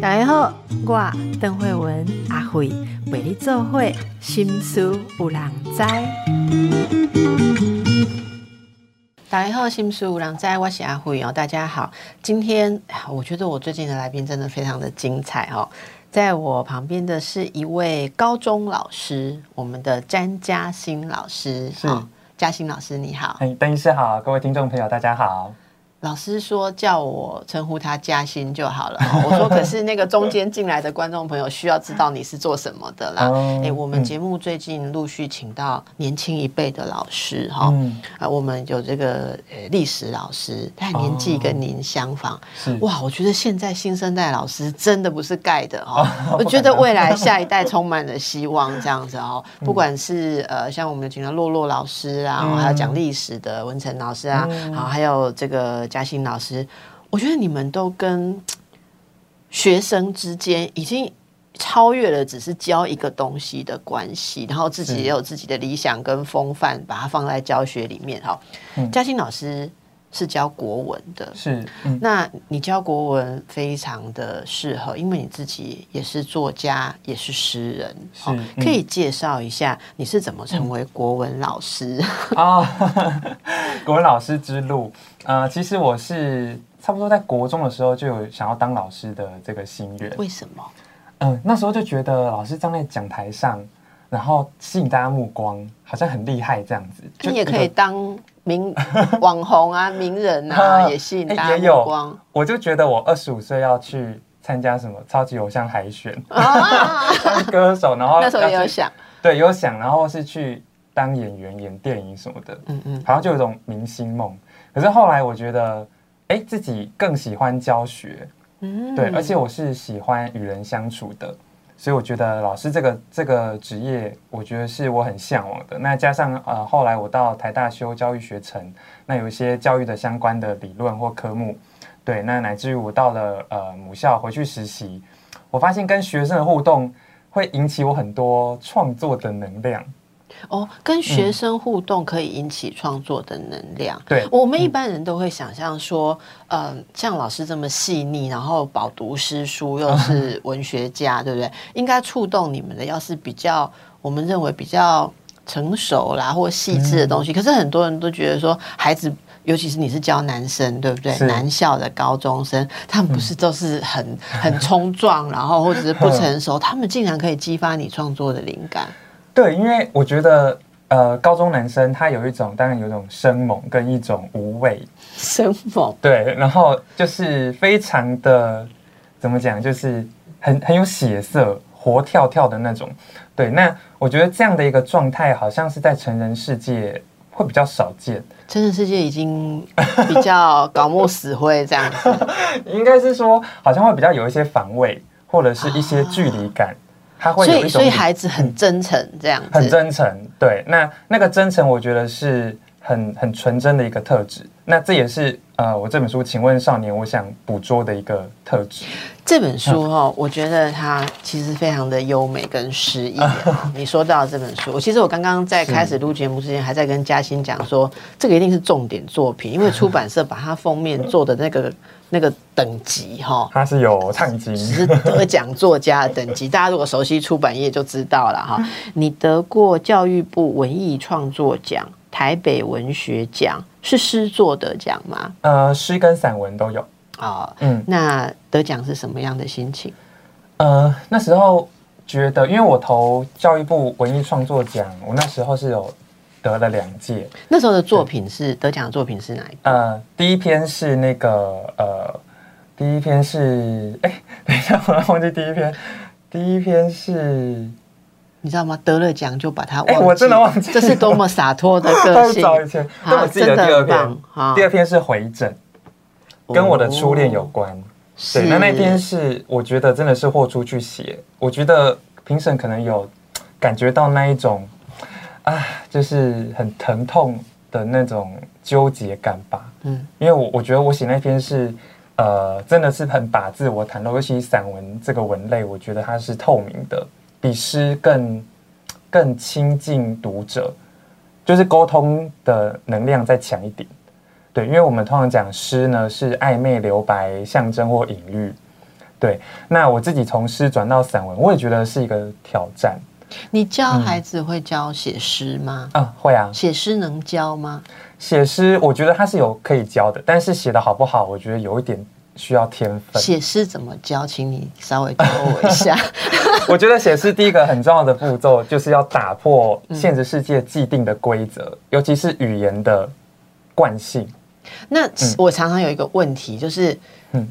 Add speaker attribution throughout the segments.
Speaker 1: 大家好，我邓慧文阿慧为你做会心思有人知。大家好，心思有人知，我是阿慧哦。大家好，今天我觉得我最近的来宾真的非常的精彩哦。在我旁边的是一位高中老师，我们的詹嘉欣老师。
Speaker 2: 是，
Speaker 1: 嘉欣老师你好。
Speaker 2: 哎，邓医师好，各位听众朋友大家好。
Speaker 1: 老师说叫我称呼他嘉欣就好了。我说可是那个中间进来的观众朋友需要知道你是做什么的啦。哎，我们节目最近陆续请到年轻一辈的老师哈，啊，我们有这个呃历史老师，他年纪跟您相仿。哇，我觉得现在新生代老师真的不是盖的哦。我觉得未来下一代充满了希望这样子哦。不管是呃像我们请到洛洛老师啊，还有讲历史的文成老师啊，好，还有这个。嘉欣老师，我觉得你们都跟 学生之间已经超越了只是教一个东西的关系，然后自己也有自己的理想跟风范，把它放在教学里面。哈，嘉欣老师是教国文的，
Speaker 2: 是，
Speaker 1: 那你教国文非常的适合，因为你自己也是作家，也是诗人，可以介绍一下你是怎么成为国文老师啊？
Speaker 2: 国文老师之路。呃，其实我是差不多在国中的时候就有想要当老师的这个心愿。
Speaker 1: 为什么？
Speaker 2: 嗯，那时候就觉得老师站在讲台上，然后吸引大家目光，好像很厉害这样子。
Speaker 1: 你也可以当名 网红啊，名人啊，也吸引大家目光。
Speaker 2: 我就觉得我二十五岁要去参加什么超级偶像海选。当歌手，然后
Speaker 1: 那时候也有想，
Speaker 2: 对，有想，然后是去当演员演电影什么的。嗯嗯，好像就有种明星梦。可是后来我觉得，哎，自己更喜欢教学，嗯，对，而且我是喜欢与人相处的，所以我觉得老师这个这个职业，我觉得是我很向往的。那加上呃，后来我到台大修教育学程，那有一些教育的相关的理论或科目，对，那乃至于我到了呃母校回去实习，我发现跟学生的互动会引起我很多创作的能量。
Speaker 1: 哦，跟学生互动可以引起创作的能量。
Speaker 2: 对，
Speaker 1: 我们一般人都会想象说，嗯，像老师这么细腻，然后饱读诗书，又是文学家，对不对？应该触动你们的，要是比较我们认为比较成熟啦或细致的东西。可是很多人都觉得说，孩子，尤其是你是教男生，对不对？男校的高中生，他们不是都是很很冲撞，然后或者是不 成熟，他们竟然可以激发你创作的灵感。
Speaker 2: 对，因为我觉得，呃，高中男生他有一种，当然有一种生猛跟一种无畏。
Speaker 1: 生猛。
Speaker 2: 对，然后就是非常的，怎么讲，就是很很有血色、活跳跳的那种。对，那我觉得这样的一个状态，好像是在成人世界会比较少见。
Speaker 1: 成人世界已经比较搞木死灰这样子。
Speaker 2: 应该是说，好像会比较有一些防卫，或者是一些距离感。他会
Speaker 1: 所以，所以孩子很真诚，这样子。
Speaker 2: 很真诚，对。那那个真诚，我觉得是很很纯真的一个特质。那这也是呃，我这本书《请问少年》，我想捕捉的一个特质。
Speaker 1: 这本书哈，我觉得它其实非常的优美跟诗意。你说到这本书，我其实我刚刚在开始录节目之前，还在跟嘉欣讲说，这个一定是重点作品，因为出版社把它封面做的那个。那个等级哈，
Speaker 2: 它是有唱金，
Speaker 1: 是得奖作家的等级。大家如果熟悉出版业就知道了哈。你得过教育部文艺创作奖、台北文学奖，是诗作得奖吗？
Speaker 2: 呃，诗跟散文都有啊。
Speaker 1: 嗯，那得奖是什么样的心情？
Speaker 2: 呃，那时候觉得，因为我投教育部文艺创作奖，我那时候是有。得了两届，
Speaker 1: 那时候的作品是得奖的作品是哪一？呃，
Speaker 2: 第一篇是那个呃，第一篇是哎，等一下我忘记第一篇，第一篇是，
Speaker 1: 你知道吗？得了奖就把它
Speaker 2: 忘记，我真的忘记，
Speaker 1: 这是多么洒脱的个性。
Speaker 2: 早以前，我记得第二篇，第二篇是回诊，跟我的初恋有关。对，那那篇是我觉得真的是豁出去写，我觉得评审可能有感觉到那一种。啊，就是很疼痛的那种纠结感吧。嗯，因为我我觉得我写那篇是，呃，真的是很把自我袒露，尤其散文这个文类，我觉得它是透明的，比诗更更亲近读者，就是沟通的能量再强一点。对，因为我们通常讲诗呢是暧昧留白、象征或隐喻。对，那我自己从诗转到散文，我也觉得是一个挑战。
Speaker 1: 你教孩子会教写诗吗？
Speaker 2: 啊，会啊。
Speaker 1: 写诗能教吗？
Speaker 2: 写诗，我觉得他是有可以教的，但是写的好不好，我觉得有一点需要天分。
Speaker 1: 写诗怎么教？请你稍微教我一下。
Speaker 2: 我觉得写诗第一个很重要的步骤，就是要打破现实世界既定的规则，尤其是语言的惯性。
Speaker 1: 那我常常有一个问题，就是。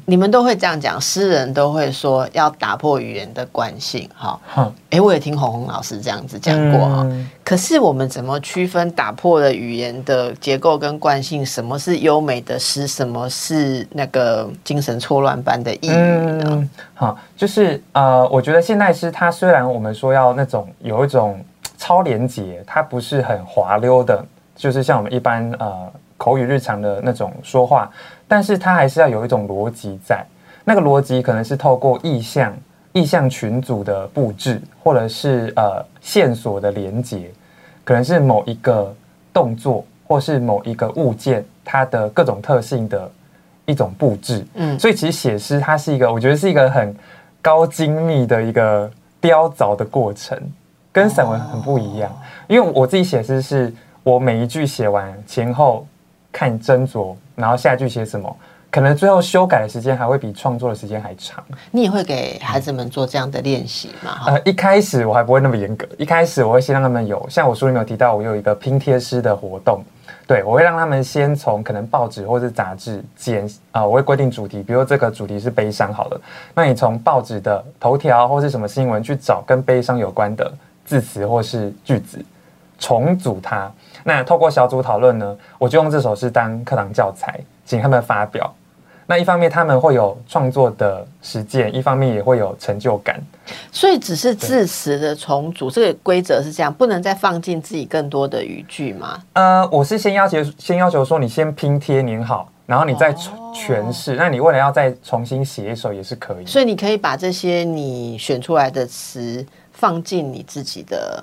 Speaker 1: 你们都会这样讲，诗人都会说要打破语言的惯性，哈。哎，我也听红红老师这样子讲过哈。可是我们怎么区分打破了语言的结构跟惯性？什么是优美的诗？什么是那个精神错乱般的意语呢？
Speaker 2: 好，就是呃，我觉得现代诗它虽然我们说要那种有一种超连结，它不是很滑溜的，就是像我们一般呃口语日常的那种说话。但是它还是要有一种逻辑在，那个逻辑可能是透过意向、意向群组的布置，或者是呃线索的连接，可能是某一个动作，或是某一个物件它的各种特性的一种布置。嗯，所以其实写诗它是一个，我觉得是一个很高精密的一个雕凿的过程，跟散文很不一样。因为我自己写诗是我每一句写完前后看斟酌。然后下一句写什么，可能最后修改的时间还会比创作的时间还长。
Speaker 1: 你也会给孩子们做这样的练习吗？
Speaker 2: 呃，一开始我还不会那么严格，一开始我会先让他们有，像我书里面有提到，我有一个拼贴师的活动，对我会让他们先从可能报纸或者杂志剪啊，我会规定主题，比如这个主题是悲伤好了，那你从报纸的头条或是什么新闻去找跟悲伤有关的字词或是句子，重组它。那透过小组讨论呢，我就用这首诗当课堂教材，请他们发表。那一方面他们会有创作的实践，一方面也会有成就感。
Speaker 1: 所以只是字词的重组，这个规则是这样，不能再放进自己更多的语句吗？
Speaker 2: 呃，我是先要求，先要求说你先拼贴粘好，然后你再诠释。那你未来要再重新写一首也是可以。
Speaker 1: 所以你可以把这些你选出来的词放进你自己的。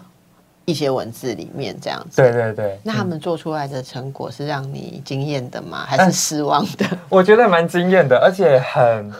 Speaker 1: 一些文字里面这样子，
Speaker 2: 对对对。
Speaker 1: 那他们做出来的成果是让你惊艳的吗？还是失望的？
Speaker 2: 我觉得蛮惊艳的，而且很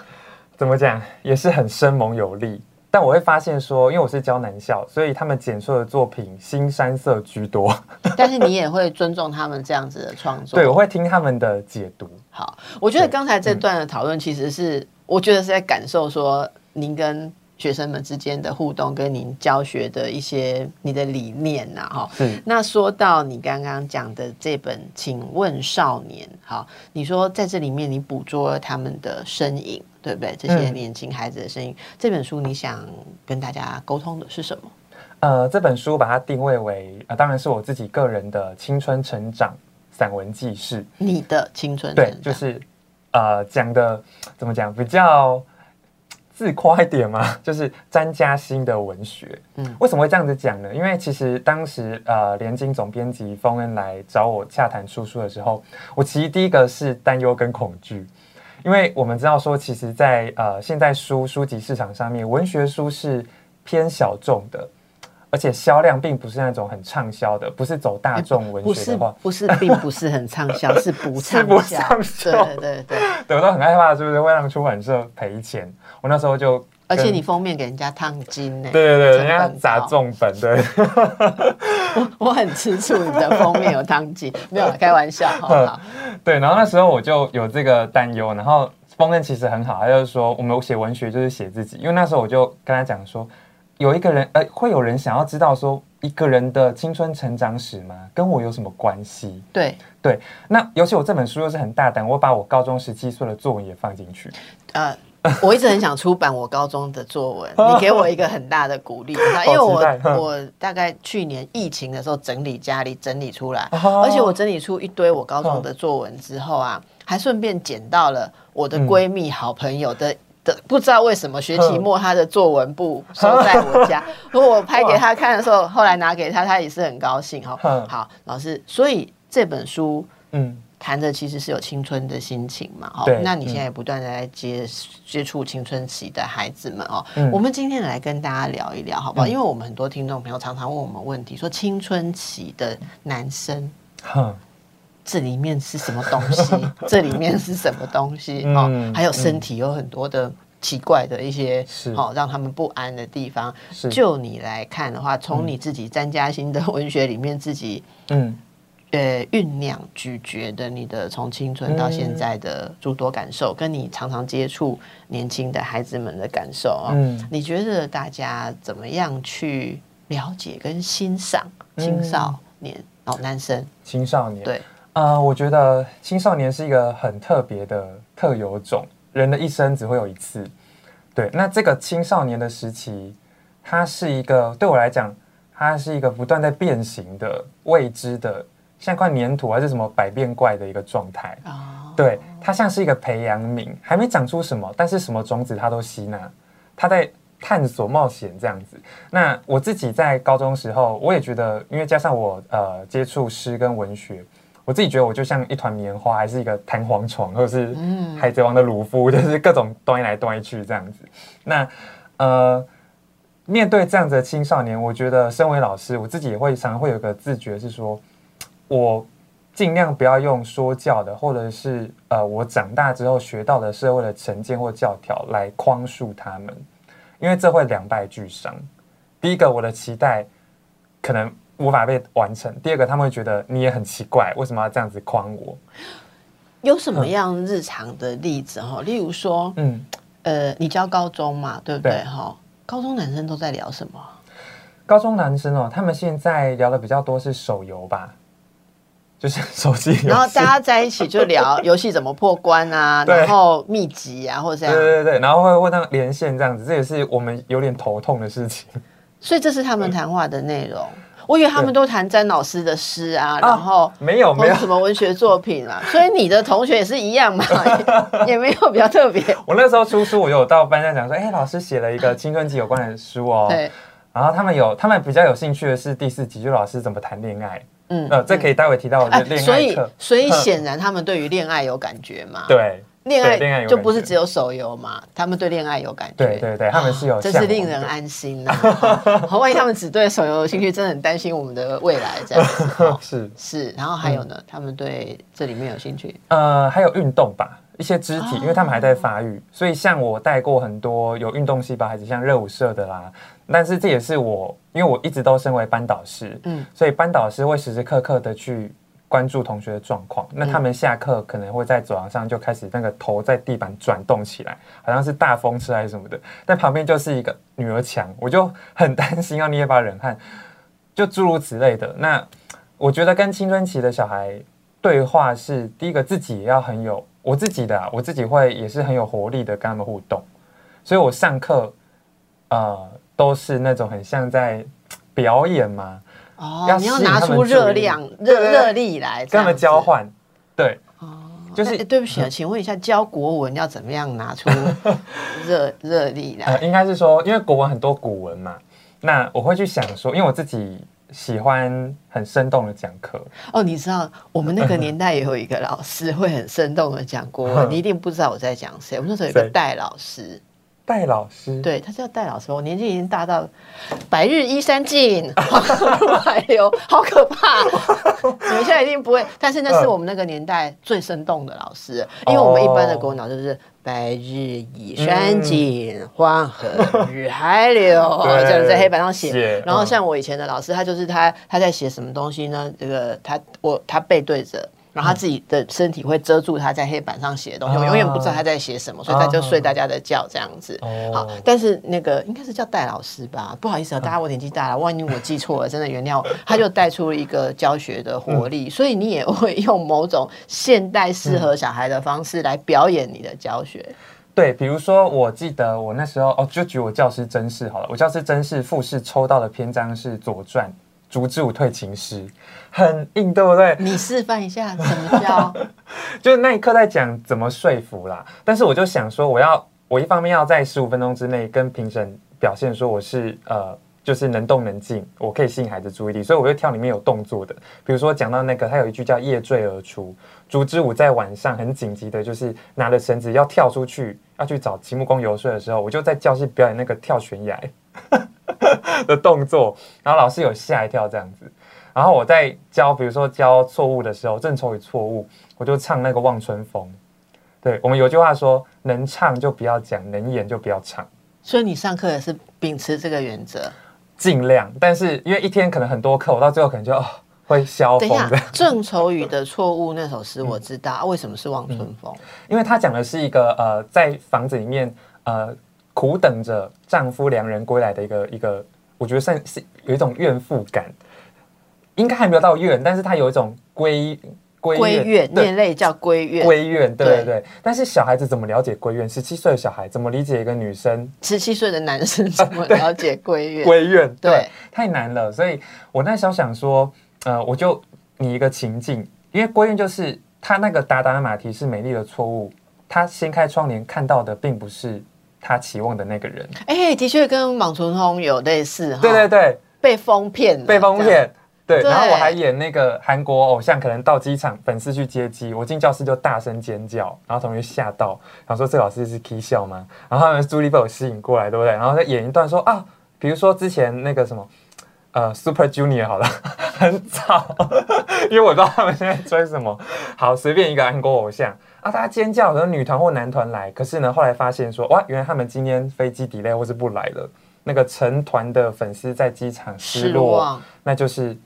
Speaker 2: 怎么讲，也是很生猛有力。但我会发现说，因为我是教男校，所以他们剪出的作品新山色居多。
Speaker 1: 但是你也会尊重他们这样子的创作，
Speaker 2: 对，我会听他们的解读。
Speaker 1: 好，我觉得刚才这段的讨论，其实是我觉得是在感受说您跟。学生们之间的互动，跟您教学的一些你的理念呐，哈。那说到你刚刚讲的这本《请问少年》，好，你说在这里面你捕捉了他们的身影，对不对？这些年轻孩子的声音。这本书你想跟大家沟通的是什么？
Speaker 2: 呃，这本书把它定位为呃，当然是我自己个人的青春成长散文记事。
Speaker 1: 你的青春
Speaker 2: 对，就是呃讲的怎么讲比较。自夸一点嘛，就是詹嘉欣的文学。嗯，为什么会这样子讲呢？因为其实当时呃，联经总编辑封恩来找我洽谈出书的时候，我其实第一个是担忧跟恐惧，因为我们知道说，其实，在呃现在书书籍市场上面，文学书是偏小众的。而且销量并不是那种很畅销的，不是走大众文学的话，
Speaker 1: 不是，并不是很畅销，是不畅销。对对对，
Speaker 2: 对我都很害怕，是不是会让出版社赔钱？我那时候就，
Speaker 1: 而且你封面给人家烫金呢，
Speaker 2: 对对对，人家砸重本，对。
Speaker 1: 我我很吃醋，你的封面有烫金，没有开玩笑，好。
Speaker 2: 对，然后那时候我就有这个担忧，然后封面其实很好，他就是说我们写文学就是写自己，因为那时候我就跟他讲说。有一个人，呃，会有人想要知道说一个人的青春成长史吗？跟我有什么关系？
Speaker 1: 对
Speaker 2: 对，那尤其我这本书又是很大胆，我把我高中十七岁的作文也放进去。呃，
Speaker 1: 我一直很想出版我高中的作文，你给我一个很大的鼓励，因为我我大概去年疫情的时候整理家里整理出来，而且我整理出一堆我高中的作文之后啊，还顺便捡到了我的闺蜜好朋友的。不知道为什么学期末他的作文簿收在我家，如果我拍给他看的时候，后来拿给他，他也是很高兴哈。好，老师，所以这本书嗯谈的其实是有青春的心情嘛。哦，那你现在不断的在接接触青春期的孩子们哦。我们今天来跟大家聊一聊好不好？因为我们很多听众朋友常常问我们问题，说青春期的男生。这里面是什么东西？这里面是什么东西？哦，还有身体有很多的奇怪的一些，好让他们不安的地方。就你来看的话，从你自己詹嘉欣的文学里面自己，嗯，呃，酝酿咀嚼的你的从青春到现在的诸多感受，跟你常常接触年轻的孩子们的感受啊，你觉得大家怎么样去了解跟欣赏青少年哦，男生
Speaker 2: 青少年
Speaker 1: 对。
Speaker 2: 呃，我觉得青少年是一个很特别的特有种，人的一生只会有一次。对，那这个青少年的时期，它是一个对我来讲，它是一个不断在变形的未知的，像块粘土还是什么百变怪的一个状态。哦，对，它像是一个培养皿，还没长出什么，但是什么种子它都吸纳，它在探索冒险这样子。那我自己在高中时候，我也觉得，因为加上我呃接触诗跟文学。我自己觉得我就像一团棉花，还是一个弹簧床，或者是海贼王的鲁夫，就是各种端来端去这样子。那呃，面对这样子的青少年，我觉得身为老师，我自己也会常常会有个自觉，是说我尽量不要用说教的，或者是呃我长大之后学到的社会的成见或教条来框束他们，因为这会两败俱伤。第一个，我的期待可能。无法被完成。第二个，他们会觉得你也很奇怪，为什么要这样子框我？
Speaker 1: 有什么样日常的例子哈？例如说，嗯，呃，你教高中嘛，对不对？哈，高中男生都在聊什么？
Speaker 2: 高中男生哦，他们现在聊的比较多是手游吧，就是手机。
Speaker 1: 然后大家在一起就聊 游戏怎么破关啊，然后秘籍啊，或者这样。
Speaker 2: 对对对，然后会问他们连线这样子，这也是我们有点头痛的事情。
Speaker 1: 所以这是他们谈话的内容。我以为他们都谈詹老师的诗啊，然后
Speaker 2: 没有没有
Speaker 1: 什么文学作品啊，所以你的同学也是一样嘛，也没有比较特别。
Speaker 2: 我那时候出书，我有到班上讲说，哎，老师写了一个青春期有关的书哦。对。然后他们有，他们比较有兴趣的是第四集，就老师怎么谈恋爱。嗯。呃，这可以待会提到我的恋爱
Speaker 1: 所以，所以显然他们对于恋爱有感觉嘛？
Speaker 2: 对。
Speaker 1: 恋爱恋爱就不是只有手游嘛？他们对恋爱有感觉，
Speaker 2: 对对对，他们是有，
Speaker 1: 这是令人安心呐。万一他们只对手游有兴趣，真的很担心我们的未来这样。
Speaker 2: 是
Speaker 1: 是，然后还有呢，他们对这里面有兴趣？
Speaker 2: 呃，还有运动吧，一些肢体，因为他们还在发育，所以像我带过很多有运动细胞孩子，像热舞社的啦。但是这也是我，因为我一直都身为班导师，嗯，所以班导师会时时刻刻的去。关注同学的状况，那他们下课可能会在走廊上就开始那个头在地板转动起来，好像是大风车还是什么的。但旁边就是一个女儿墙，我就很担心，要捏把冷汗，就诸如此类的。那我觉得跟青春期的小孩对话是第一个，自己也要很有我自己的，我自己会也是很有活力的跟他们互动。所以我上课呃都是那种很像在表演嘛。
Speaker 1: 哦，你要拿出热量、热热力来
Speaker 2: 跟他们交换，对，哦，
Speaker 1: 就是对不起啊，请问一下，教国文要怎么样拿出 热热力来？
Speaker 2: 应该是说，因为国文很多古文嘛，那我会去想说，因为我自己喜欢很生动的讲课。
Speaker 1: 哦，你知道我们那个年代也有一个老师会很生动的讲国文，你一定不知道我在讲谁。我们那时候有个戴老师。
Speaker 2: 戴老师，
Speaker 1: 对他叫戴老师，我年纪已经大到白日依山尽，黄河海流，好可怕！你们现在一定不会，但是那是我们那个年代最生动的老师，因为我们一般的国文老师是白日依山尽，黄河入海流，这样 在黑板上写。然后像我以前的老师，他就是他他在写什么东西呢？这个他我他背对着。然后他自己的身体会遮住他在黑板上写的东西，我永远不知道他在写什么，所以他就睡大家的觉这样子。好，但是那个应该是叫戴老师吧？不好意思啊，大家我年纪大了，万一我记错了，真的原谅我。他就带出了一个教学的活力，所以你也会用某种现代适合小孩的方式来表演你的教学。
Speaker 2: 对，比如说我记得我那时候哦，就举我教师真试好了，我教师真试复试抽到的篇章是《左传》。竹之舞退情诗，很硬，对不对？
Speaker 1: 你示范一下什么叫？
Speaker 2: 就是那一刻在讲怎么说服啦。但是我就想说，我要我一方面要在十五分钟之内跟评审表现说我是呃，就是能动能静，我可以吸引孩子注意力，所以我就挑里面有动作的。比如说讲到那个，他有一句叫夜坠而出，竹之舞在晚上很紧急的，就是拿着绳子要跳出去，要去找齐木公游说的时候，我就在教室表演那个跳悬崖。的动作，然后老师有吓一跳这样子，然然后我在教，比如说教错误的时候，正愁与错误，我就唱那个《望春风》。对我们有句话说：“能唱就不要讲，能演就不要唱。”
Speaker 1: 所以你上课也是秉持这个原则，
Speaker 2: 尽量。但是因为一天可能很多课，我到最后可能就会消风的。
Speaker 1: 郑愁予的错误那首诗我知道，为什么是《望春风》？
Speaker 2: 因为他讲的是一个呃，在房子里面呃苦等着丈夫良人归来的一个一个，我觉得算是有一种怨妇感，应该还没有到怨，但是他有一种归。
Speaker 1: 闺怨，念类叫闺怨。
Speaker 2: 闺怨，对对对。但是小孩子怎么了解闺怨？十七岁的小孩怎么理解一个女生？
Speaker 1: 十七岁的男生 怎么了解闺怨？
Speaker 2: 闺怨，对，太难了。所以我那时候想说，呃，我就拟一个情境，因为闺怨就是他那个达达的马蹄是美丽的错误，他掀开窗帘看到的并不是他期望的那个人。
Speaker 1: 哎，的确跟莽春风有类似。
Speaker 2: 对对对，
Speaker 1: 被封骗，
Speaker 2: 被封骗。对，然后我还演那个韩国偶像，可能到机场，粉丝去接机，我进教室就大声尖叫，然后同学吓到，然后说这老师是 K 笑吗？然后他们朱莉被我吸引过来，对不对？然后再演一段说啊，比如说之前那个什么，呃，Super Junior 好了，很早，因为我知道他们现在追什么，好，随便一个韩国偶像啊，大家尖叫，可能女团或男团来，可是呢，后来发现说哇，原来他们今天飞机 delay 或是不来了，那个成团的粉丝在机场失落，那就是。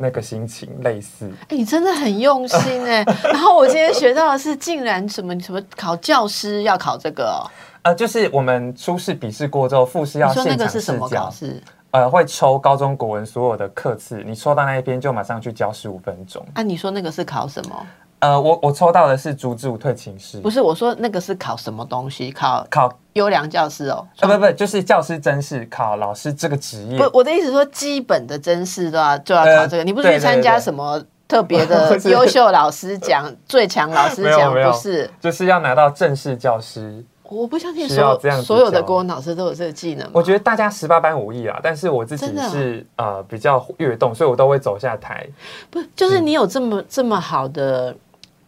Speaker 2: 那个心情类似，
Speaker 1: 哎，你真的很用心哎。然后我今天学到的是，竟然什么什么考教师要考这个哦。
Speaker 2: 呃，就是我们初试笔试过之后，复试要现场试
Speaker 1: 教。试？
Speaker 2: 呃，会抽高中国文所有的课次，你抽到那一篇就马上去教十五分钟。
Speaker 1: 啊，你说那个是考什么？
Speaker 2: 呃，我我抽到的是竹子舞退寝室，
Speaker 1: 不是我说那个是考什么东西？考
Speaker 2: 考
Speaker 1: 优良教师哦？
Speaker 2: 啊，不不，就是教师真试，考老师这个职业。
Speaker 1: 不，我的意思说，基本的真试都要就要考这个。你不是去参加什么特别的 优秀老师奖、最强老师奖？不是，
Speaker 2: 就是要拿到正式教师。
Speaker 1: 我不相信所有所有的国文老师都有这个技能。
Speaker 2: 我觉得大家十八般武艺啊，但是我自己是呃比较跃动，所以我都会走下台。
Speaker 1: 不，就是你有这么这么好的。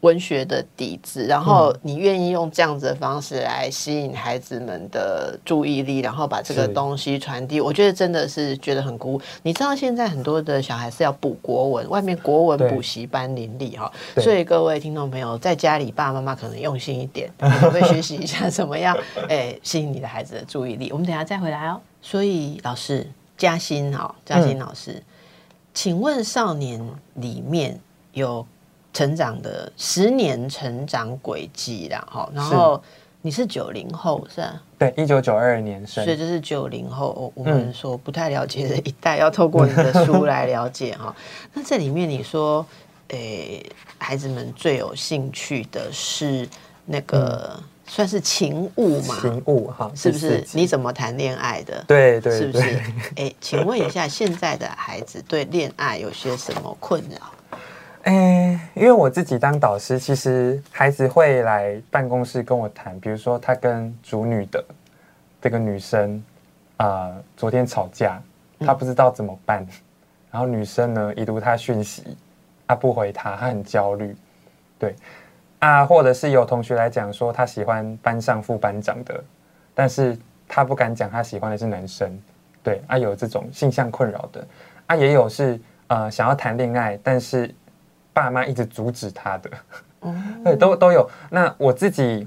Speaker 1: 文学的底子，然后你愿意用这样子的方式来吸引孩子们的注意力，然后把这个东西传递，我觉得真的是觉得很鼓舞。你知道现在很多的小孩是要补国文，外面国文补习班林立哈，所以各位听众朋友在家里，爸爸妈妈可能用心一点，会学习一下怎么样 哎吸引你的孩子的注意力。我们等下再回来哦。所以老师嘉欣哈，嘉欣老师，请问少年里面有？成长的十年成长轨迹，啦，哈，然后你是九零后是吧？
Speaker 2: 对，一九九二年生，
Speaker 1: 所以这是九零后。我们说不太了解的一代，要透过你的书来了解哈。那这里面你说，诶，孩子们最有兴趣的是那个算是情物嘛？
Speaker 2: 情物哈，
Speaker 1: 是不是？你怎么谈恋爱的？
Speaker 2: 对对，
Speaker 1: 是不是？哎，请问一下，现在的孩子对恋爱有些什么困扰？
Speaker 2: 哎，因为我自己当导师，其实孩子会来办公室跟我谈，比如说他跟主女的这个女生啊，昨天吵架，他不知道怎么办，然后女生呢已读他讯息，他不回他，他很焦虑，对。啊，或者是有同学来讲说他喜欢班上副班长的，但是他不敢讲他喜欢的是男生，对。啊，有这种性向困扰的。啊，也有是呃想要谈恋爱，但是。爸妈一直阻止他的，对，都都有。那我自己，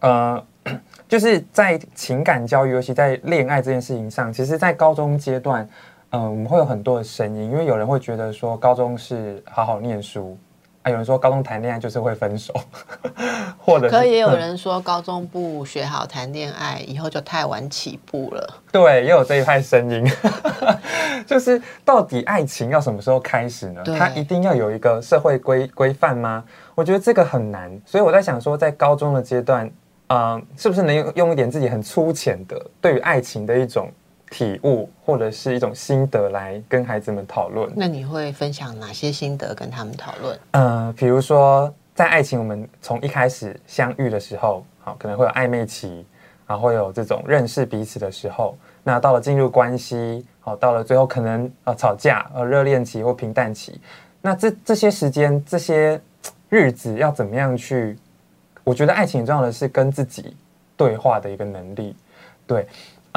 Speaker 2: 呃，就是在情感教育，尤其在恋爱这件事情上，其实，在高中阶段，嗯，我们会有很多的声音，因为有人会觉得说，高中是好好念书。有人说高中谈恋爱就是会分手，或者
Speaker 1: 可也有人说高中不学好谈恋爱，以后就太晚起步了。
Speaker 2: 对，也有这一派声音，就是到底爱情要什么时候开始呢？它一定要有一个社会规规范吗？我觉得这个很难，所以我在想说，在高中的阶段，嗯，是不是能用用一点自己很粗浅的对于爱情的一种。体悟或者是一种心得来跟孩子们讨论。
Speaker 1: 那你会分享哪些心得跟他们讨论？
Speaker 2: 呃，比如说在爱情，我们从一开始相遇的时候，好可能会有暧昧期，然后会有这种认识彼此的时候。那到了进入关系，好到了最后可能呃吵架，呃热恋期或平淡期。那这这些时间这些日子要怎么样去？我觉得爱情重要的是跟自己对话的一个能力，对。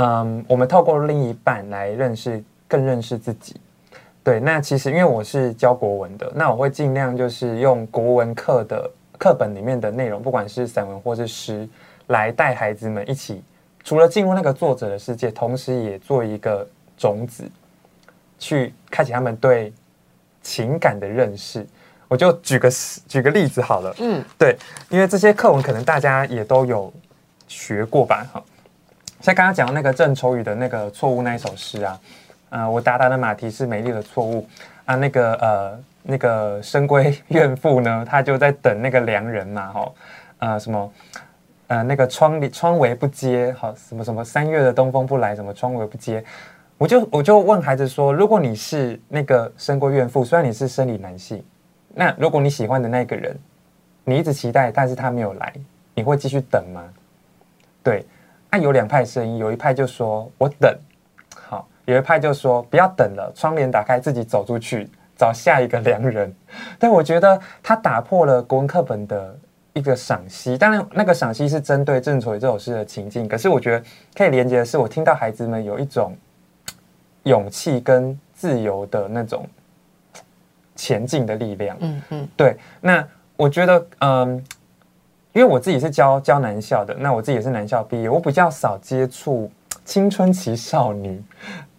Speaker 2: 嗯，我们透过另一半来认识，更认识自己。对，那其实因为我是教国文的，那我会尽量就是用国文课的课本里面的内容，不管是散文或是诗，来带孩子们一起，除了进入那个作者的世界，同时也做一个种子，去开启他们对情感的认识。我就举个举个例子好了，嗯，对，因为这些课文可能大家也都有学过吧，哈，像刚刚讲的那个郑愁予的那个错误那一首诗啊。啊，我达达的马蹄是美丽的错误啊！那个呃，那个深闺怨妇呢，她就在等那个良人嘛，哈，呃，什么呃，那个窗里窗帷不接，好，什么什么三月的东风不来，什么窗帷不接，我就我就问孩子说，如果你是那个深闺怨妇，虽然你是生理男性，那如果你喜欢的那个人，你一直期待，但是他没有来，你会继续等吗？对，那有两派声音，有一派就说我等。好有一派就说不要等了，窗帘打开，自己走出去找下一个良人。但我觉得他打破了国文课本的一个赏析，当然那个赏析是针对郑愁予这首诗的情境。可是我觉得可以连接的是，我听到孩子们有一种勇气跟自由的那种前进的力量。嗯嗯，对。那我觉得，嗯，因为我自己是教教男校的，那我自己也是男校毕业，我比较少接触青春期少女。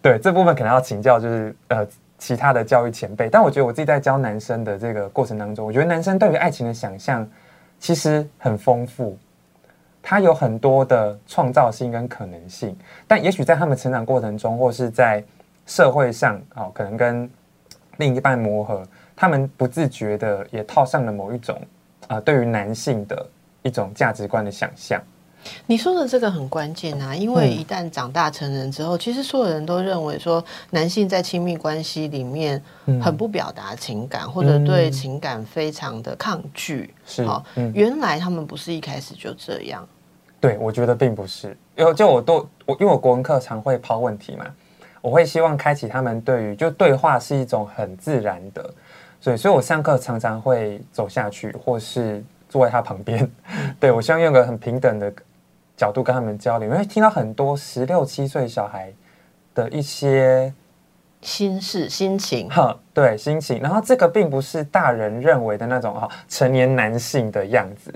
Speaker 2: 对这部分可能要请教，就是呃其他的教育前辈。但我觉得我自己在教男生的这个过程当中，我觉得男生对于爱情的想象其实很丰富，他有很多的创造性跟可能性。但也许在他们成长过程中，或是在社会上，哦，可能跟另一半磨合，他们不自觉的也套上了某一种啊，对于男性的一种价值观的想象。
Speaker 1: 你说的这个很关键啊，因为一旦长大成人之后，其实所有人都认为说，男性在亲密关系里面很不表达情感，或者对情感非常的抗拒。
Speaker 2: 是啊，
Speaker 1: 原来他们不是一开始就这样。
Speaker 2: 对，我觉得并不是。因为就我都我因为我国文课常会抛问题嘛，我会希望开启他们对于就对话是一种很自然的，所以所以我上课常常会走下去，或是坐在他旁边。对我希望用个很平等的。角度跟他们交流，因为听到很多十六七岁小孩的一些
Speaker 1: 心事、心情，
Speaker 2: 哈，对，心情。然后这个并不是大人认为的那种哈成年男性的样子。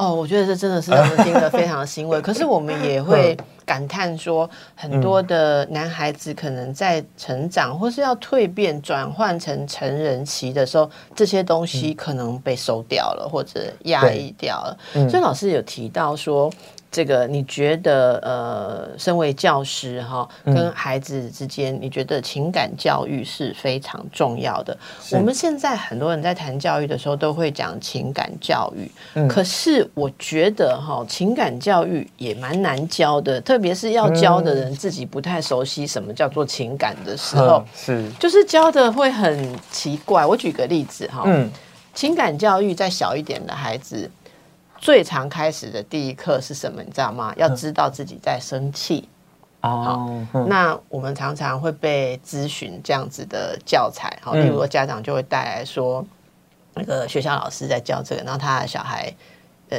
Speaker 1: 哦，我觉得这真的是让人听得非常欣慰。可是我们也会感叹说，很多的男孩子可能在成长或是要蜕变、转换成成人期的时候，这些东西可能被收掉了，或者压抑掉了。所以老师有提到说。这个你觉得呃，身为教师哈，跟孩子之间，你觉得情感教育是非常重要的。我们现在很多人在谈教育的时候，都会讲情感教育。嗯，可是我觉得哈，情感教育也蛮难教的，特别是要教的人自己不太熟悉什么叫做情感的时候，
Speaker 2: 是
Speaker 1: 就是教的会很奇怪。我举个例子哈，嗯，情感教育在小一点的孩子。最常开始的第一课是什么？你知道吗？要知道自己在生气。哦，那我们常常会被咨询这样子的教材，好，例如说家长就会带来说，那个学校老师在教这个，然后他的小孩，呃，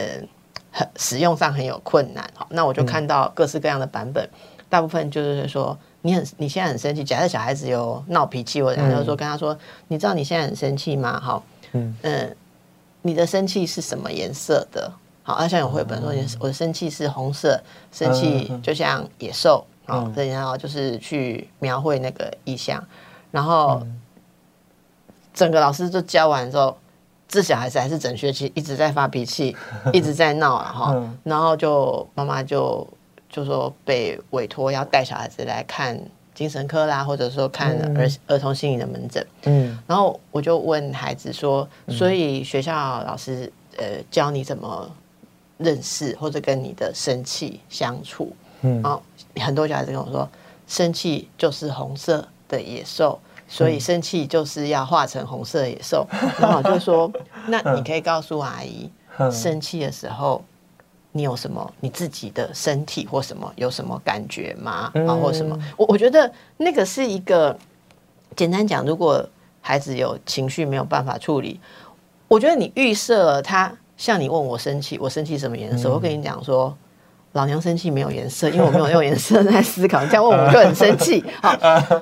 Speaker 1: 很使用上很有困难。好，那我就看到各式各样的版本，大部分就是说，你很你现在很生气，假设小孩子有闹脾气，或者就说跟他说，你知道你现在很生气吗？好，嗯嗯。你的生气是什么颜色的？好，像有绘本说，我的生气是红色，生气就像野兽啊，然后就是去描绘那个意象，然后整个老师就教完之后，这小孩子还是整学期一直在发脾气，一直在闹啊哈，然后就妈妈就就说被委托要带小孩子来看。精神科啦，或者说看儿儿童心理的门诊，嗯，然后我就问孩子说，所以学校老师呃教你怎么认识或者跟你的生气相处，嗯，然后很多小孩子跟我说，生气就是红色的野兽，所以生气就是要化成红色野兽，然后我就说，那你可以告诉阿姨，生气的时候。你有什么你自己的身体或什么有什么感觉吗？啊，或什么？我我觉得那个是一个简单讲，如果孩子有情绪没有办法处理，我觉得你预设他像你问我生气，我生气什么颜色？我跟你讲说，老娘生气没有颜色，因为我没有用颜色在思考。这样问我就很生气。好，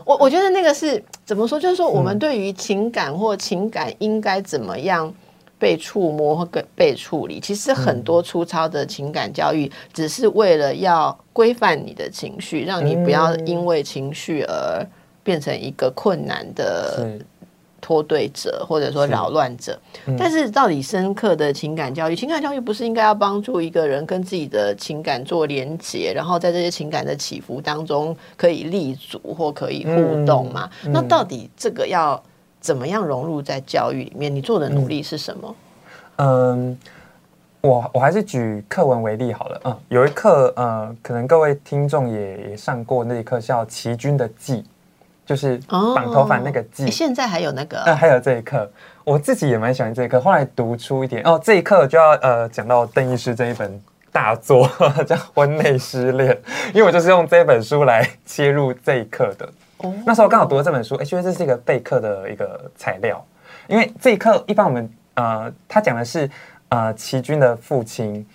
Speaker 1: 我我觉得那个是怎么说？就是说，我们对于情感或情感应该怎么样被触摸或被被处理，其实很多粗糙的情感教育，只是为了要规范你的情绪，让你不要因为情绪而变成一个困难的。脱对者或者说扰乱者，但是到底深刻的情感教育，情感教育不是应该要帮助一个人跟自己的情感做连接，然后在这些情感的起伏当中可以立足或可以互动吗？那到底这个要怎么样融入在教育里面？你做的努力是什么？
Speaker 2: 嗯，我我还是举课文为例好了。嗯，有一课，呃，可能各位听众也也上过那一课，叫《齐军的记》。就是绑头发那个记，
Speaker 1: 现在还有那个，
Speaker 2: 呃，还有这一课，我自己也蛮喜欢这一课。后来读出一点哦，这一课就要呃讲到邓医师这一本大作 叫《婚内失恋》，因为我就是用这本书来切入这一课的。哦，那时候刚好读了这本书，哎，觉得这是一个备课的一个材料。因为这一课一般我们呃，他讲的是呃齐军的父亲，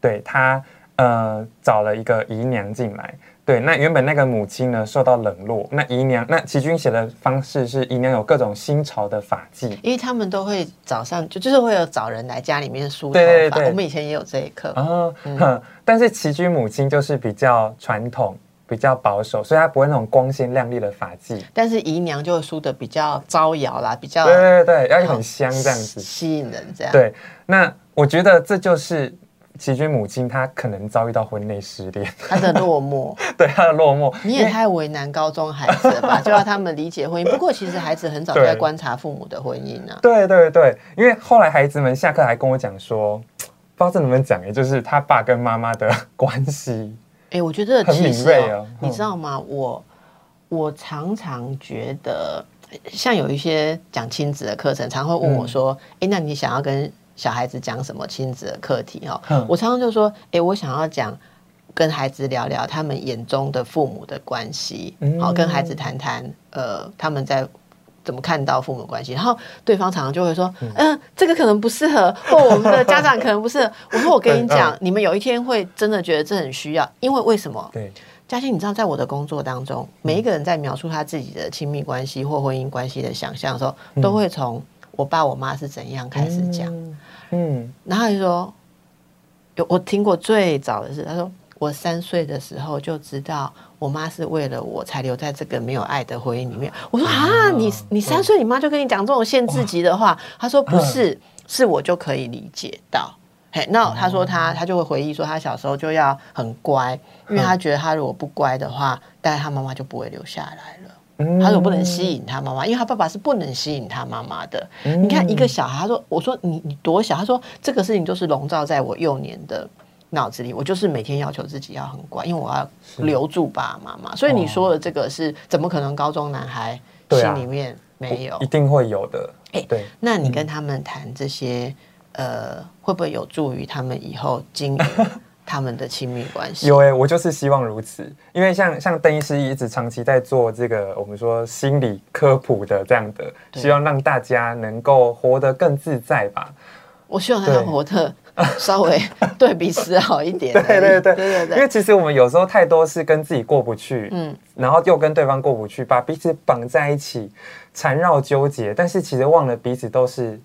Speaker 2: 对他呃找了一个姨娘进来。对，那原本那个母亲呢受到冷落，那姨娘，那齐军写的方式是姨娘有各种新潮的发髻，
Speaker 1: 因为他们都会早上就就是会有找人来家里面梳头发，我们以前也有这一课
Speaker 2: 啊。但是齐军母亲就是比较传统、比较保守，所以她不会那种光鲜亮丽的发髻。
Speaker 1: 但是姨娘就梳的比较招摇啦，比较
Speaker 2: 对对对，要很香这样子，
Speaker 1: 吸引人这样。
Speaker 2: 对，那我觉得这就是。齐君母亲，她可能遭遇到婚内失恋，
Speaker 1: 她的落寞，
Speaker 2: 对她的落寞，
Speaker 1: 你也太为难高中孩子了吧？就要他们理解婚姻。不过，其实孩子很早就在观察父母的婚姻呢。
Speaker 2: 对对对，因为后来孩子们下课还跟我讲说，不知道能不能讲，也就是他爸跟妈妈的关系。
Speaker 1: 哎，我觉得很敏锐啊，你知道吗？我我常常觉得，像有一些讲亲子的课程，常会问我说：“哎，那你想要跟？”小孩子讲什么亲子的课题哦，我常常就说，哎，我想要讲跟孩子聊聊他们眼中的父母的关系，好跟孩子谈谈，呃，他们在怎么看到父母关系。然后对方常常就会说，嗯，这个可能不适合，或我们的家长可能不适合。我说我跟你讲，你们有一天会真的觉得这很需要，因为为什么？
Speaker 2: 对，
Speaker 1: 嘉欣，你知道，在我的工作当中，每一个人在描述他自己的亲密关系或婚姻关系的想象的时候，都会从。我爸我妈是怎样开始讲？嗯，然后就说，有我听过最早的是，他说我三岁的时候就知道我妈是为了我才留在这个没有爱的婚姻里面。我说啊，你你三岁，你妈就跟你讲这种限制级的话？她说不是，是我就可以理解到。嘿，那他说他他就会回忆说，他小时候就要很乖，因为他觉得他如果不乖的话，大概他妈妈就不会留下来了。他说不能吸引他妈妈，因为他爸爸是不能吸引他妈妈的。你看一个小孩，他说：“我说你你多小？”他说：“这个事情就是笼罩在我幼年的脑子里，我就是每天要求自己要很乖，因为我要留住爸爸妈妈。”所以你说的这个是怎么可能？高中男孩心里面没有，
Speaker 2: 一定会有的。哎，对，
Speaker 1: 那你跟他们谈这些，呃，会不会有助于他们以后经营？他们的亲密关系
Speaker 2: 有哎，我就是希望如此，因为像像邓医师一直长期在做这个我们说心理科普的这样的，希望让大家能够活得更自在吧。
Speaker 1: 我希望他活得稍微对彼此好一点。
Speaker 2: 对对对对对，因为其实我们有时候太多是跟自己过不去，嗯，然后又跟对方过不去，把彼此绑在一起，缠绕纠结，但是其实忘了彼此都是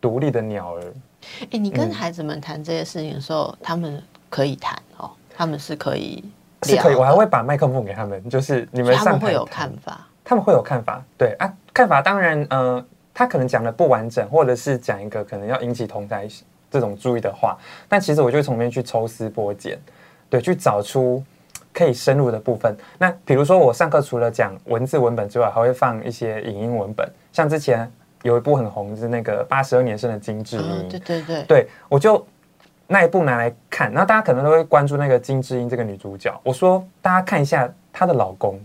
Speaker 2: 独立的鸟儿。
Speaker 1: 哎，你跟孩子们谈这些事情的时候，他们。可以谈哦，他们是可以，
Speaker 2: 是可以。我还会把麦克风给他们，就是你们上
Speaker 1: 会有看法，
Speaker 2: 他们会有看法。对啊，看法当然，呃，他可能讲的不完整，或者是讲一个可能要引起同台这种注意的话，但其实我就从面去抽丝剥茧，对，去找出可以深入的部分。那比如说我上课除了讲文字文本之外，还会放一些影音文本，像之前有一部很红是那个八十二年生的金智英，
Speaker 1: 对对对，
Speaker 2: 对我就。那一部拿来看，那大家可能都会关注那个金智英这个女主角。我说大家看一下她的老公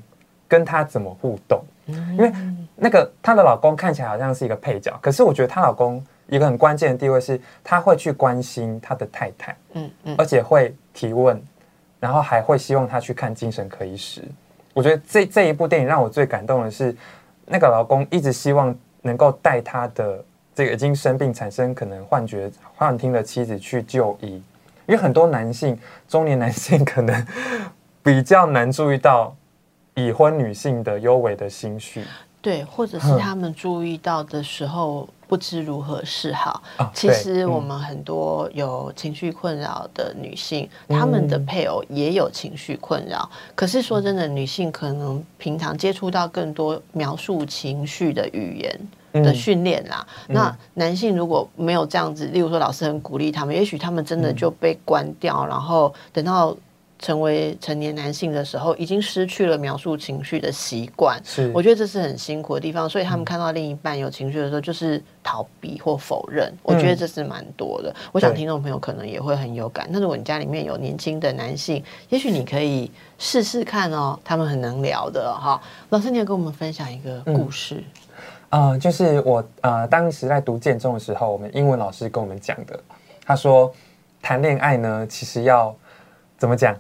Speaker 2: 跟她怎么互动，因为那个她的老公看起来好像是一个配角，可是我觉得她老公一个很关键的地位是，他会去关心他的太太，嗯嗯，而且会提问，然后还会希望他去看精神科医师。我觉得这这一部电影让我最感动的是，那个老公一直希望能够带他的。这个已经生病、产生可能幻觉、幻听的妻子去就医，因为很多男性，中年男性可能比较难注意到已婚女性的幽微的心绪。
Speaker 1: 对，或者是他们注意到的时候不知如何是好。其实我们很多有情绪困扰的女性，他们的配偶也有情绪困扰。可是说真的，女性可能平常接触到更多描述情绪的语言的训练啦。那男性如果没有这样子，例如说老师很鼓励他们，也许他们真的就被关掉，然后等到。成为成年男性的时候，已经失去了描述情绪的习惯。
Speaker 2: 是，
Speaker 1: 我觉得这是很辛苦的地方。所以他们看到另一半有情绪的时候，就是逃避或否认。我觉得这是蛮多的。我想听众朋友可能也会很有感。那如果你家里面有年轻的男性，也许你可以试试看哦，他们很能聊的哈。老师，你要跟我们分享一个故事。
Speaker 2: 啊，就是我呃，当时在读建中的时候，我们英文老师跟我们讲的。他说，谈恋爱呢，其实要怎么讲？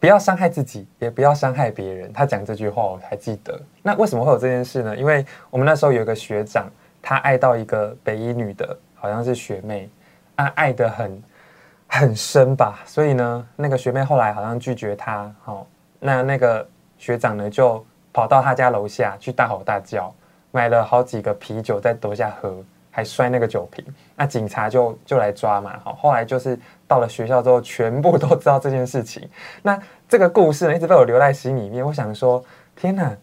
Speaker 2: 不要伤害自己，也不要伤害别人。他讲这句话我还记得。那为什么会有这件事呢？因为我们那时候有一个学长，他爱到一个北医女的，好像是学妹，啊，爱的很 很深吧。所以呢，那个学妹后来好像拒绝他。好，那那个学长呢，就跑到他家楼下去大吼大叫，买了好几个啤酒在楼下喝。还摔那个酒瓶，那警察就就来抓嘛。好，后来就是到了学校之后，全部都知道这件事情。那这个故事呢，一直被我留在心里面。我想说，天哪，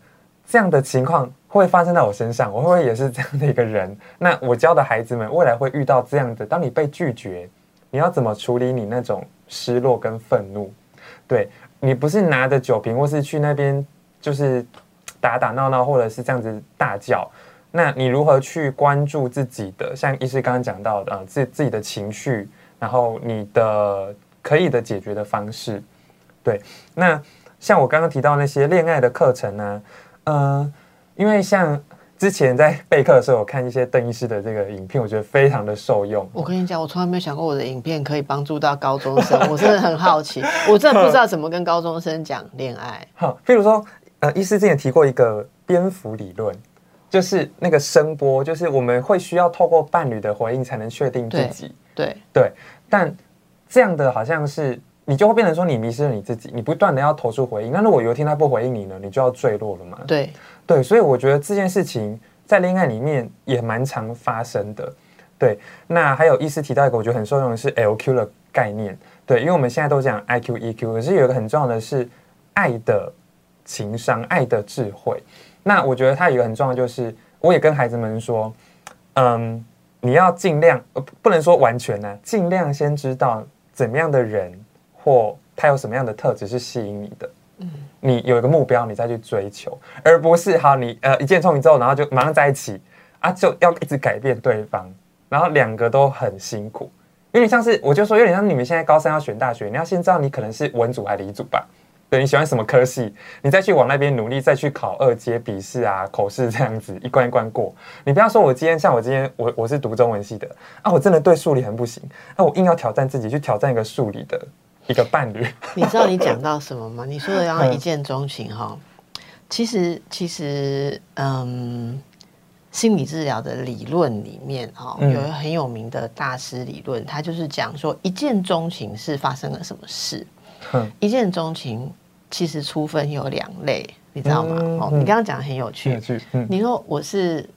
Speaker 2: 这样的情况会发生在我身上？我会不会也是这样的一个人？那我教的孩子们未来会遇到这样的，当你被拒绝，你要怎么处理你那种失落跟愤怒？对你不是拿着酒瓶，或是去那边就是打打闹闹，或者是这样子大叫。那你如何去关注自己的？像医师刚刚讲到的，自自己的情绪，然后你的可以的解决的方式，对。那像我刚刚提到那些恋爱的课程呢？呃，因为像之前在备课的时候，我看一些邓医师的这个影片，我觉得非常的受用。
Speaker 1: 我跟你讲，我从来没有想过我的影片可以帮助到高中生，我真的很好奇，我真的不知道怎么跟高中生讲恋爱。
Speaker 2: 好，譬如说，呃，医师之前提过一个蝙蝠理论。就是那个声波，就是我们会需要透过伴侣的回应才能确定自己。
Speaker 1: 对
Speaker 2: 对，但这样的好像是你就会变成说你迷失了你自己，你不断的要投出回应。那如果有一天他不回应你呢，你就要坠落了嘛？
Speaker 1: 对
Speaker 2: 对，所以我觉得这件事情在恋爱里面也蛮常发生的。对，那还有医师提到一个我觉得很受用的是 LQ 的概念。对，因为我们现在都讲 IQ、EQ，可是有一个很重要的是爱的情商、爱的智慧。那我觉得他有一个很重要，就是我也跟孩子们说，嗯，你要尽量，呃，不能说完全呢，尽量先知道怎么样的人或他有什么样的特质是吸引你的，嗯，你有一个目标，你再去追求，而不是好你呃一见钟情之后，然后就马上在一起啊，就要一直改变对方，然后两个都很辛苦，有点像是我就说有点像你们现在高三要选大学，你要先知道你可能是文组还是理组吧。对你喜欢什么科系，你再去往那边努力，再去考二阶笔试啊、口试这样子一关一关过。你不要说我今天像我今天我我是读中文系的啊，我真的对数理很不行，那我硬要挑战自己去挑战一个数理的一个伴侣。
Speaker 1: 你知道你讲到什么吗？你说的要一见钟情哈，其实其实嗯，心理治疗的理论里面哈，有一个很有名的大师理论，他就是讲说一见钟情是发生了什么事。一见钟情其实出分有两类，你知道吗？哦，你刚刚讲的很有趣。你说我是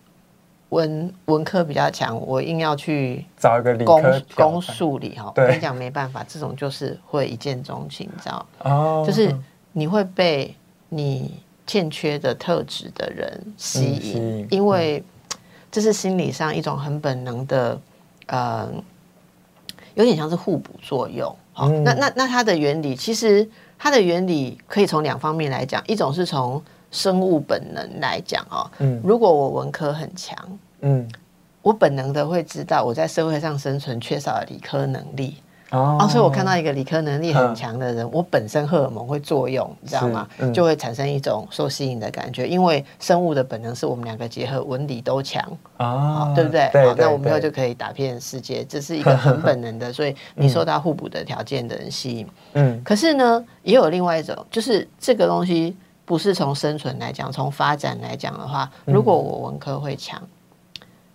Speaker 1: 文文科比较强，我硬要去
Speaker 2: 找一个理科
Speaker 1: 公数理哈，我跟你讲没办法，这种就是会一见钟情，你知道哦，就是你会被你欠缺的特质的人吸引，因为这是心理上一种很本能的，呃，有点像是互补作用。好，那那那它的原理，其实它的原理可以从两方面来讲，一种是从生物本能来讲哦，嗯，如果我文科很强，嗯，我本能的会知道我在社会上生存缺少了理科能力。哦，所以我看到一个理科能力很强的人，我本身荷尔蒙会作用，你知道吗？就会产生一种受吸引的感觉，因为生物的本能是我们两个结合，文理都强啊，对不对？好，那我们以后就可以打遍世界，这是一个很本能的，所以你受到互补的条件的人吸引。嗯，可是呢，也有另外一种，就是这个东西不是从生存来讲，从发展来讲的话，如果我文科会强。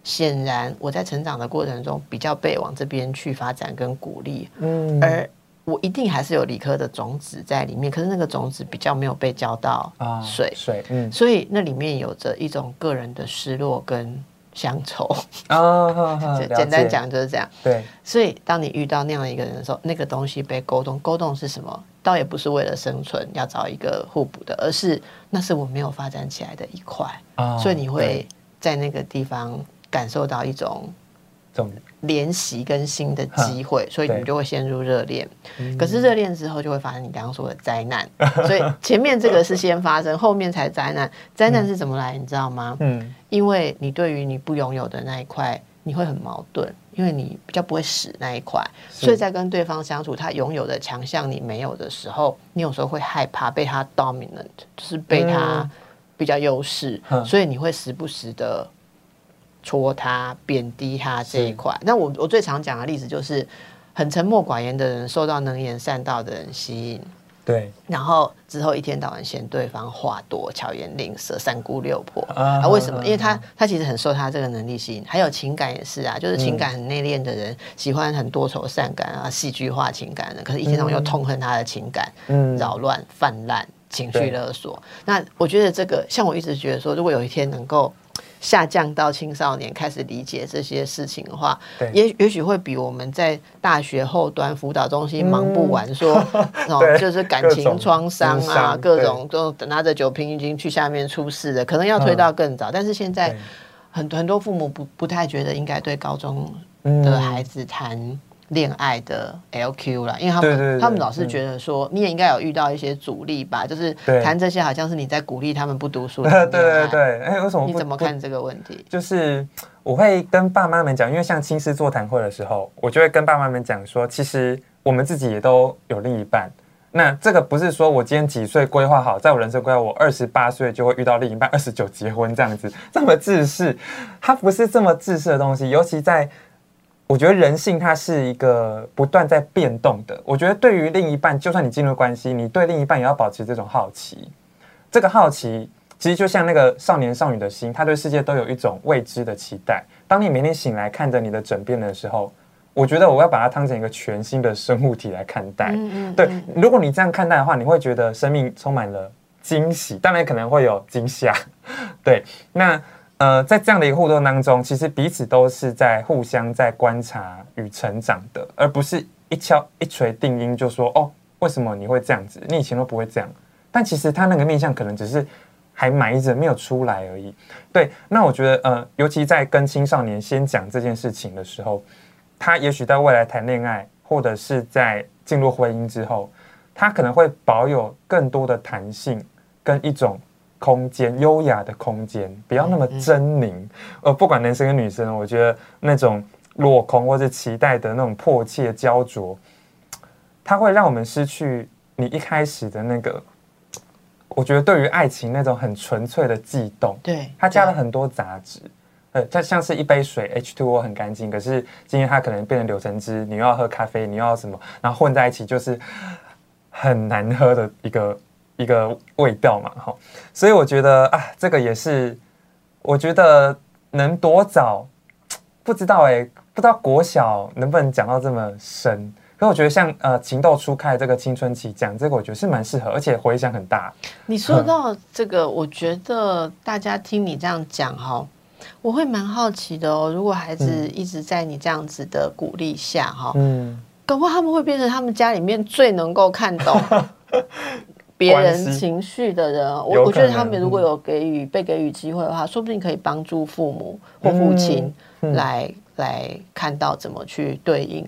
Speaker 1: 显然，我在成长的过程中比较被往这边去发展跟鼓励，嗯，而我一定还是有理科的种子在里面，可是那个种子比较没有被浇到水，
Speaker 2: 水，嗯，
Speaker 1: 所以那里面有着一种个人的失落跟乡愁啊。简单讲就是这样，
Speaker 2: 对。
Speaker 1: 所以当你遇到那样一个人的时候，那个东西被勾动，勾动是什么？倒也不是为了生存要找一个互补的，而是那是我没有发展起来的一块啊。所以你会在那个地方感受到一种。联系跟新的机会，所以你们就会陷入热恋。可是热恋之后就会发生你刚刚说的灾难，所以前面这个是先发生，后面才灾难。灾难是怎么来？你知道吗？嗯，因为你对于你不拥有的那一块，你会很矛盾，因为你比较不会使那一块，所以在跟对方相处，他拥有的强项你没有的时候，你有时候会害怕被他 dominant，就是被他比较优势，所以你会时不时的。戳他、贬低他这一块，那我我最常讲的例子就是，很沉默寡言的人受到能言善道的人吸引，
Speaker 2: 对，
Speaker 1: 然后之后一天到晚嫌对方话多、巧言令色、三姑六婆啊？为什么？因为他他其实很受他这个能力吸引，还有情感也是啊，就是情感很内敛的人，喜欢很多愁善感啊、戏剧化情感的，可是一天到晚又痛恨他的情感，嗯，扰乱泛滥、情绪勒索。那我觉得这个，像我一直觉得说，如果有一天能够。下降到青少年开始理解这些事情的话，也也许会比我们在大学后端辅导中心忙不完，说 哦，就是感情创伤啊，各种都拿着酒瓶已经去下面出事的，可能要推到更早。但是现在很很多父母不不太觉得应该对高中的孩子谈。恋爱的 LQ 了，因为他们他们老是觉得说，你也应该有遇到一些阻力吧，就是谈这些好像是你在鼓励他们不读书。
Speaker 2: 对对对，哎，为什么？
Speaker 1: 你怎么看这个问题？
Speaker 2: 就是我会跟爸妈们讲，因为像亲师座谈会的时候，我就会跟爸妈们讲说，其实我们自己也都有另一半。那这个不是说我今天几岁规划好，在我人生规划，我二十八岁就会遇到另一半，二十九结婚这样子，这么自私，它不是这么自私的东西，尤其在。我觉得人性它是一个不断在变动的。我觉得对于另一半，就算你进入关系，你对另一半也要保持这种好奇。这个好奇其实就像那个少年少女的心，他对世界都有一种未知的期待。当你每天醒来看着你的枕边的时候，我觉得我要把它当成一个全新的生物体来看待。嗯嗯。对，如果你这样看待的话，你会觉得生命充满了惊喜，当然可能会有惊吓。对，那。呃，在这样的一个互动当中，其实彼此都是在互相在观察与成长的，而不是一敲一锤定音就说哦，为什么你会这样子？你以前都不会这样。但其实他那个面相可能只是还埋着没有出来而已。对，那我觉得呃，尤其在跟青少年先讲这件事情的时候，他也许在未来谈恋爱或者是在进入婚姻之后，他可能会保有更多的弹性跟一种。空间优雅的空间，不要那么狰狞。呃，不管男生跟女生，我觉得那种落空或者期待的那种迫切焦灼，它会让我们失去你一开始的那个。我觉得对于爱情那种很纯粹的悸动，
Speaker 1: 对，
Speaker 2: 它加了很多杂质。呃，它像是一杯水，H2O 很干净，可是今天它可能变成柳橙汁，你又要喝咖啡，你又要什么，然后混在一起就是很难喝的一个。一个味道嘛，哈，所以我觉得啊，这个也是，我觉得能多早不知道哎，不知道国小能不能讲到这么深。可我觉得像呃情窦初开这个青春期讲这个，我觉得是蛮适合，而且回响很大。
Speaker 1: 你说到这个，我觉得大家听你这样讲哈，我会蛮好奇的哦。如果孩子一直在你这样子的鼓励下哈，嗯，搞不好他们会变成他们家里面最能够看懂。别人情绪的人，我我觉得他们如果有给予被给予机会的话，说不定可以帮助父母或父亲来来看到怎么去对应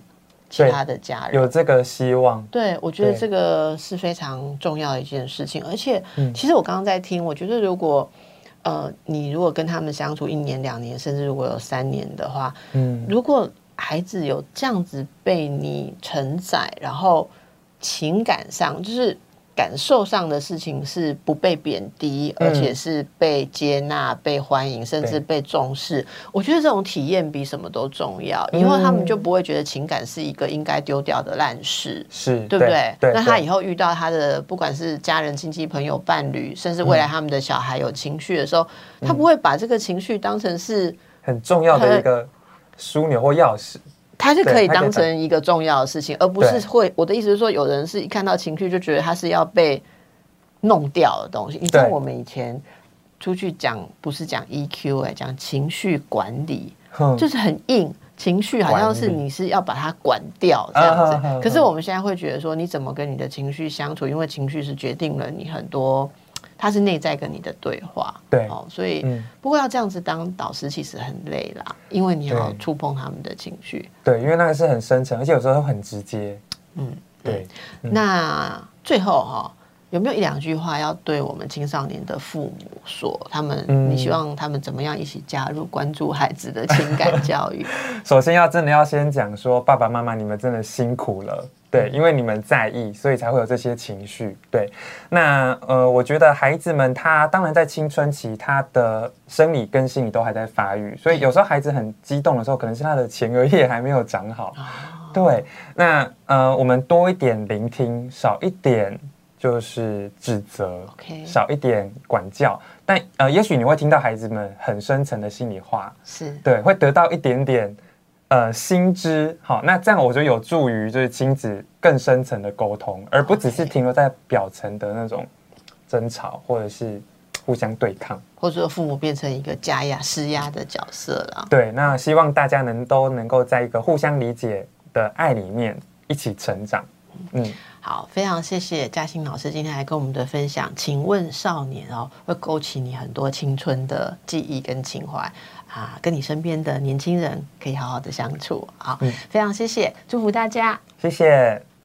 Speaker 1: 其他的家人，
Speaker 2: 有这个希望。
Speaker 1: 对，我觉得这个是非常重要的一件事情。而且，其实我刚刚在听，我觉得如果呃，你如果跟他们相处一年、两年，甚至如果有三年的话，嗯，如果孩子有这样子被你承载，然后情感上就是。感受上的事情是不被贬低，而且是被接纳、被欢迎，甚至被重视。我觉得这种体验比什么都重要，以后他们就不会觉得情感是一个应该丢掉的烂事，
Speaker 2: 是
Speaker 1: 对不对？那他以后遇到他的不管是家人、亲戚、朋友、伴侣，甚至未来他们的小孩有情绪的时候，他不会把这个情绪当成是
Speaker 2: 很重要的一个枢纽或钥匙。
Speaker 1: 它是可以当成一个重要的事情，而不是会。我的意思是说，有人是一看到情绪就觉得它是要被弄掉的东西。你知道我们以前出去讲，不是讲 EQ 哎，讲情绪管理，就是很硬。情绪好像是你是要把它管掉这样子。可是我们现在会觉得说，你怎么跟你的情绪相处？因为情绪是决定了你很多。他是内在跟你的对话，
Speaker 2: 对，哦，
Speaker 1: 所以不过要这样子当导师其实很累啦，因为你要触碰他们的情绪，
Speaker 2: 对，因为那个是很深层，而且有时候很直接，嗯，对。
Speaker 1: 那最后哈，有没有一两句话要对我们青少年的父母说？他们，你希望他们怎么样一起加入关注孩子的情感教育？
Speaker 2: 首先要真的要先讲说，爸爸妈妈你们真的辛苦了。对，因为你们在意，所以才会有这些情绪。对，那呃，我觉得孩子们他当然在青春期，他的生理跟心理都还在发育，所以有时候孩子很激动的时候，可能是他的前额叶还没有长好。对，那呃，我们多一点聆听，少一点就是指责，少一点管教。但呃，也许你会听到孩子们很深层的心里话，
Speaker 1: 是
Speaker 2: 对，会得到一点点。呃，心知好，那这样我觉得有助于就是亲子更深层的沟通，而不只是停留在表层的那种争吵，或者是互相对抗，
Speaker 1: 或者说父母变成一个加压施压的角色了。
Speaker 2: 对，那希望大家能都能够在一个互相理解的爱里面一起成长。
Speaker 1: 嗯，好，非常谢谢嘉欣老师今天来跟我们的分享。请问少年哦，会勾起你很多青春的记忆跟情怀。啊，跟你身边的年轻人可以好好的相处，好，非常谢谢，祝福大家，
Speaker 2: 谢谢。